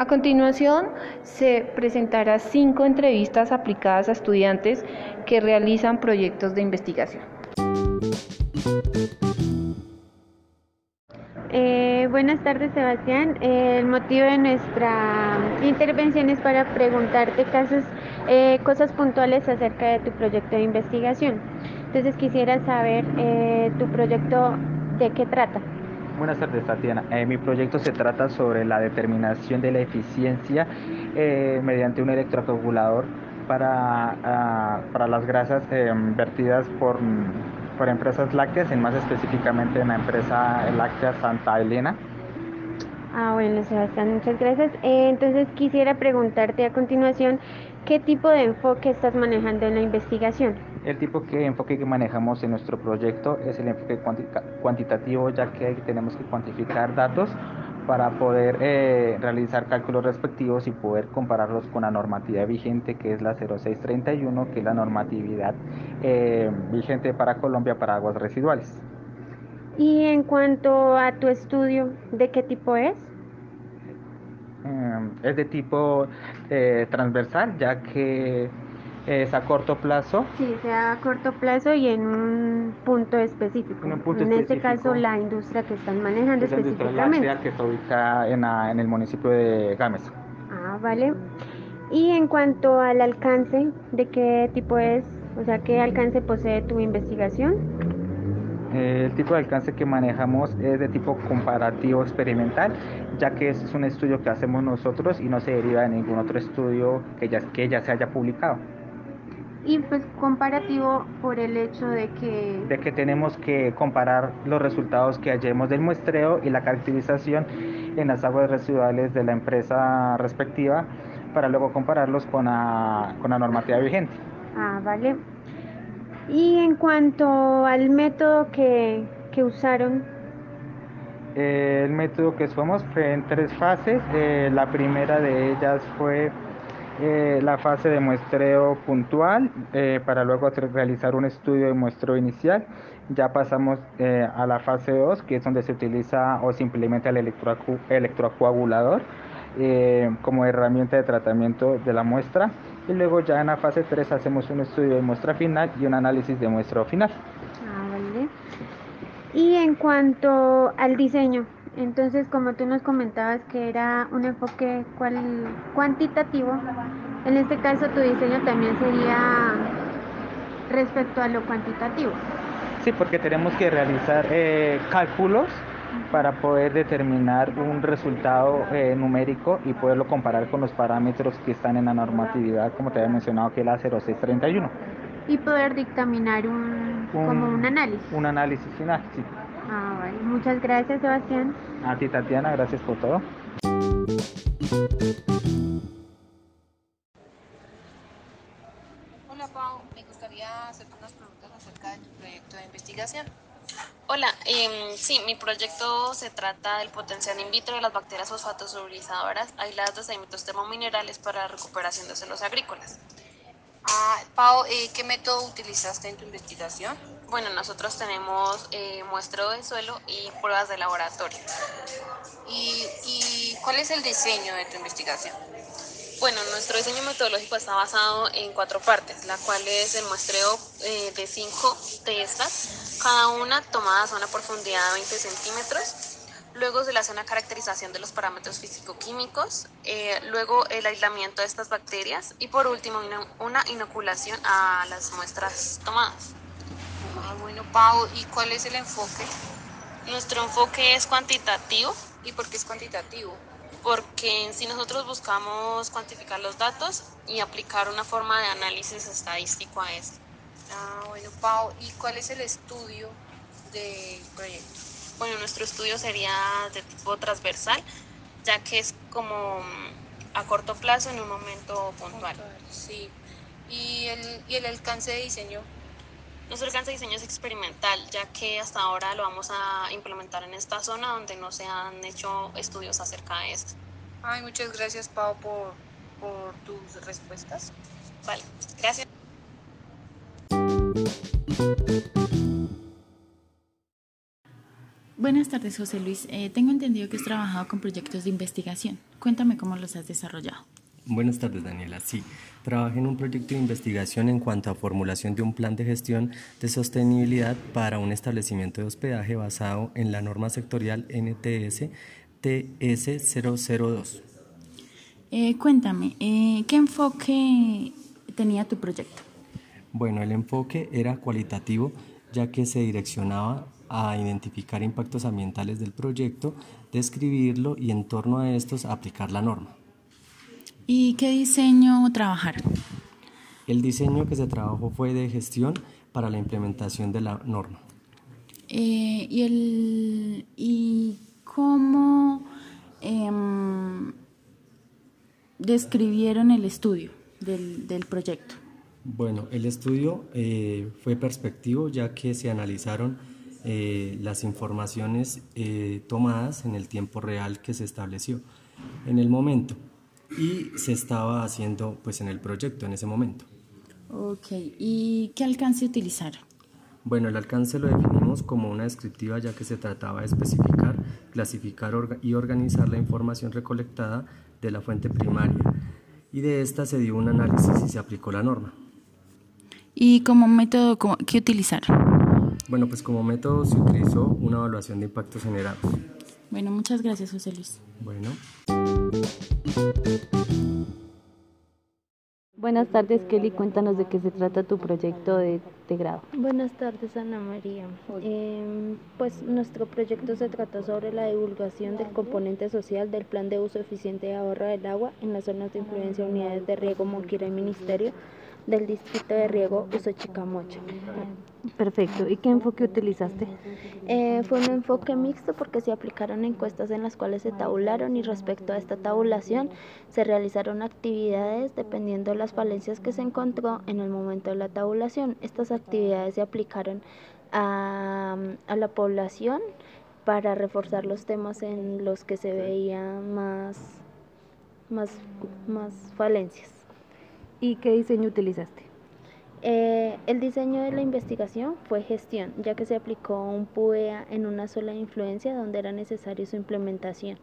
A continuación, se presentará cinco entrevistas aplicadas a estudiantes que realizan proyectos de investigación. Eh, buenas tardes, Sebastián. el motivo de nuestra intervención es para preguntarte casos, eh, cosas puntuales acerca de tu proyecto de investigación. Entonces quisiera saber eh, tu proyecto de qué trata. Buenas tardes, Tatiana. Eh, mi proyecto se trata sobre la determinación de la eficiencia eh, mediante un electrocoagulador para, ah, para las grasas eh, vertidas por, por empresas lácteas, en más específicamente en la empresa láctea Santa Elena. Ah, bueno, Sebastián, muchas gracias. entonces quisiera preguntarte a continuación, ¿qué tipo de enfoque estás manejando en la investigación? El tipo de enfoque que manejamos en nuestro proyecto es el enfoque cuantitativo, ya que tenemos que cuantificar datos para poder eh, realizar cálculos respectivos y poder compararlos con la normatividad vigente que es la 0631, que es la normatividad eh, vigente para Colombia para aguas residuales. Y en cuanto a tu estudio, ¿de qué tipo es? Eh, es de tipo transversal, ya que es a corto plazo. Sí, sea a corto plazo y en un punto específico. En, este caso, la industria que están manejando es específicamente. La que está ubicada en, en el municipio de Gámez. Ah, vale. Y en cuanto al alcance, ¿de qué tipo es? O sea, ¿qué alcance posee tu investigación? El tipo de alcance que manejamos es de tipo comparativo experimental, ya que es un estudio que hacemos nosotros y no se deriva de ningún otro estudio que ya, que ya se haya publicado y pues comparativo por el hecho de que... De que tenemos que comparar los resultados que hallemos del muestreo y la caracterización en las aguas residuales de la empresa respectiva para luego compararlos con la, con la normativa vigente. Ah, vale. Y en cuanto al método que, que usaron, el método que usamos fue en tres fases. Eh, la primera de ellas fue eh, la fase de muestreo puntual eh, para luego realizar un estudio de muestreo inicial. Ya pasamos eh, a la fase 2, que es donde se utiliza o se implementa el electrocoagulador como herramienta de tratamiento de la muestra. Y luego ya en la fase 3 hacemos un estudio de muestra final y un análisis de muestreo final. Ah, vale. Y en cuanto al diseño, entonces, como tú nos comentabas que era un enfoque cuantitativo, en este caso tu diseño también sería respecto a lo cuantitativo. Sí, porque tenemos que realizar eh, cálculos para poder determinar un resultado eh, numérico y poderlo comparar con los parámetros que están en la normatividad, como te había mencionado, que es la 0631. Y poder dictaminar un, como un análisis. Un análisis final, sí. Ah, Muchas gracias, Sebastián. A ti, Tatiana, gracias por todo. Hola, Pau. Me gustaría hacerte unas preguntas acerca de tu proyecto de investigación. Hola, eh, sí, mi proyecto se trata del potencial in vitro de las bacterias fosfatosolubilizadoras aisladas de sedimentos termominerales para la recuperación de suelos agrícolas. Ah, Pau, eh, ¿qué método utilizaste en tu investigación? Bueno, nosotros tenemos eh, muestreo de suelo y pruebas de laboratorio. ¿Y, cuál es el diseño de tu investigación? Bueno, nuestro diseño metodológico está basado en cuatro partes, la cual es el muestreo eh, de cinco de estas, cada una tomada a una profundidad de 20 centímetros. Luego se le hace una caracterización de los parámetros físico-químicos, eh, luego el aislamiento de estas bacterias y por último una inoculación a las muestras tomadas. Ah, bueno, Pau, ¿y cuál es el enfoque? Nuestro enfoque es cuantitativo. ¿Y por qué es cuantitativo? Porque si nosotros buscamos cuantificar los datos y aplicar una forma de análisis estadístico a esto. Ah, bueno, Pau, ¿y cuál es el estudio del proyecto? Bueno, nuestro estudio sería de tipo transversal, ya que es como a corto plazo en un momento puntual. Sí. ¿Y el, y el alcance de diseño? Nuestro alcance de diseño es experimental, ya que hasta ahora lo vamos a implementar en esta zona donde no se han hecho estudios acerca de esto. Ay, muchas gracias, Pau, por, por tus respuestas. Vale, gracias. Buenas tardes, José Luis. Eh, tengo entendido que has trabajado con proyectos de investigación. Cuéntame cómo los has desarrollado. Buenas tardes, Daniela. Sí, trabajé en un proyecto de investigación en cuanto a formulación de un plan de gestión de sostenibilidad para un establecimiento de hospedaje basado en la norma sectorial NTS TS002. Eh, cuéntame, eh, ¿qué enfoque tenía tu proyecto? Bueno, el enfoque era cualitativo ya que se direccionaba a identificar impactos ambientales del proyecto, describirlo y en torno a estos aplicar la norma. ¿Y qué diseño trabajaron? El diseño que se trabajó fue de gestión para la implementación de la norma. Eh, ¿y, el, ¿Y cómo em, describieron el estudio del, del proyecto? Bueno, el estudio eh, fue perspectivo ya que se analizaron eh, las informaciones tomadas en el tiempo real que se estableció en el momento y se estaba haciendo pues en el proyecto en ese momento. Ok, ¿y qué alcance utilizaron? Bueno, el alcance lo definimos como una descriptiva ya que se trataba de especificar, clasificar y organizar la información recolectada de la fuente primaria y de esta se dio un análisis y se aplicó la norma. ¿Y como método qué utilizaron? Bueno, pues como método se utilizó una evaluación de impactos generados. Bueno, muchas gracias, José Luis. Bueno. Buenas tardes, Kelly. Cuéntanos de qué se trata tu proyecto de, de grado. Buenas tardes, Ana María. Eh, pues nuestro proyecto se trata sobre la divulgación del componente social del plan de uso eficiente y ahorro del agua en las zonas de influencia unidades de riego Monquira y Ministerio del distrito de riego Usochicamocha. Perfecto. ¿Y qué enfoque utilizaste? Eh, fue un enfoque mixto porque se aplicaron encuestas en las cuales se tabularon y respecto a esta tabulación se realizaron actividades dependiendo de las falencias que se encontró en el momento de la tabulación. Estas actividades se aplicaron a, a la población para reforzar los temas en los que se veían más, más, más falencias. ¿Y qué diseño utilizaste? Eh, el diseño de la investigación fue gestión, ya que se aplicó un PUEA en una sola influencia donde era necesario su implementación.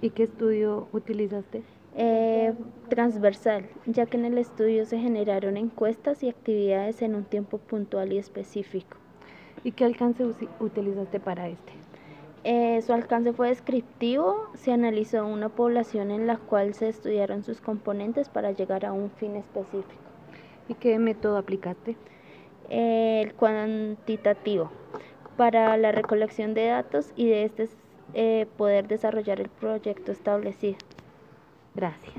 ¿Y qué estudio utilizaste? Eh, transversal, ya que en el estudio se generaron encuestas y actividades en un tiempo puntual y específico. ¿Y qué alcance utilizaste para este? Eh, su alcance fue descriptivo, se analizó una población en la cual se estudiaron sus componentes para llegar a un fin específico. ¿Y qué método aplicaste? el cuantitativo, para la recolección de datos y de este eh, poder desarrollar el proyecto establecido. Gracias.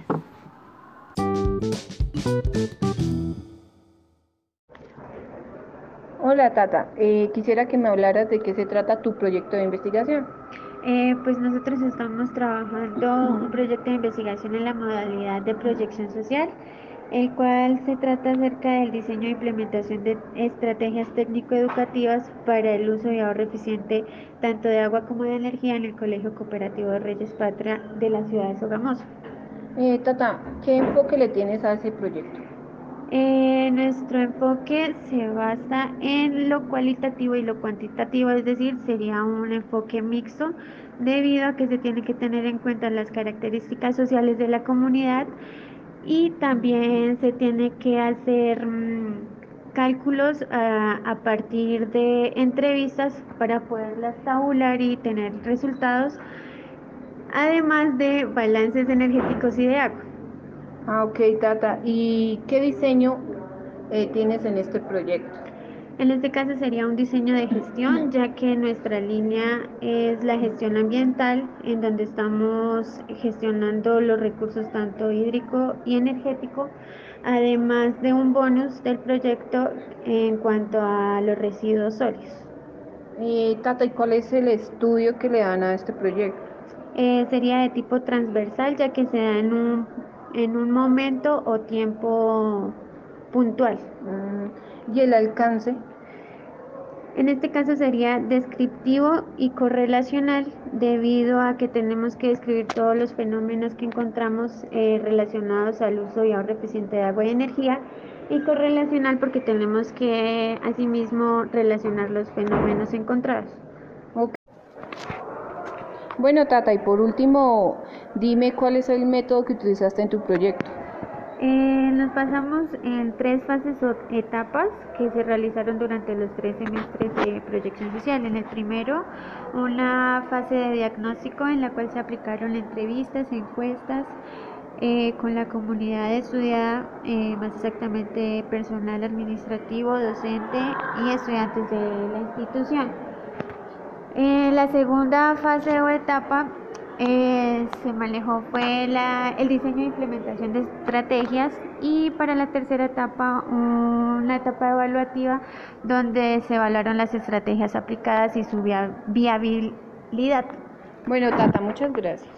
Hola Tata, eh, quisiera que me hablaras de qué se trata tu proyecto de investigación. Eh, pues nosotros estamos trabajando un proyecto de investigación en la modalidad de proyección social el cual se trata acerca del diseño e implementación de estrategias técnico-educativas para el uso y ahorro eficiente tanto de agua como de energía en el Colegio Cooperativo de Reyes Patria de la ciudad de Sogamoso. Eh, Tata, ¿qué enfoque le tienes a ese proyecto? Eh, nuestro enfoque se basa en lo cualitativo y lo cuantitativo, es decir, sería un enfoque mixto debido a que se tiene que tener en cuenta las características sociales de la comunidad, y también se tiene que hacer mm, cálculos ah, a, partir de entrevistas para poderlas tabular y tener resultados, además de balances energéticos y de agua. Ah, ok, Tata. ¿Y qué diseño eh, tienes en este proyecto? En este caso sería un diseño de gestión, ya que nuestra línea es la gestión ambiental, en donde estamos gestionando los recursos tanto hídrico y energético, además de un bonus del proyecto en cuanto a los residuos sólidos. Eh, Tata, ¿y cuál es el estudio que le dan a este proyecto? Eh, sería de tipo transversal, ya que se da en un, en un momento o tiempo puntual. Mm y el alcance. En este caso sería descriptivo y correlacional debido a que tenemos que describir todos los fenómenos que encontramos eh, relacionados al uso y ahorro eficiente de agua y energía y correlacional porque tenemos que asimismo relacionar los fenómenos encontrados. Bueno, Tata, y por último, dime cuál es el método que utilizaste en tu proyecto. Eh, nos pasamos en tres fases o etapas que se realizaron durante los tres semestres de proyección social. En el primero, una fase de diagnóstico en la cual se aplicaron entrevistas, encuestas eh, con la comunidad estudiada, eh, más exactamente personal administrativo, docente y estudiantes de la institución. En la segunda fase o etapa eh, se manejó fue la, el diseño e implementación de estrategias y para la tercera etapa una etapa evaluativa donde se evaluaron las estrategias aplicadas y su viabilidad. Bueno, Tata, muchas gracias.